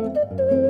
Müzik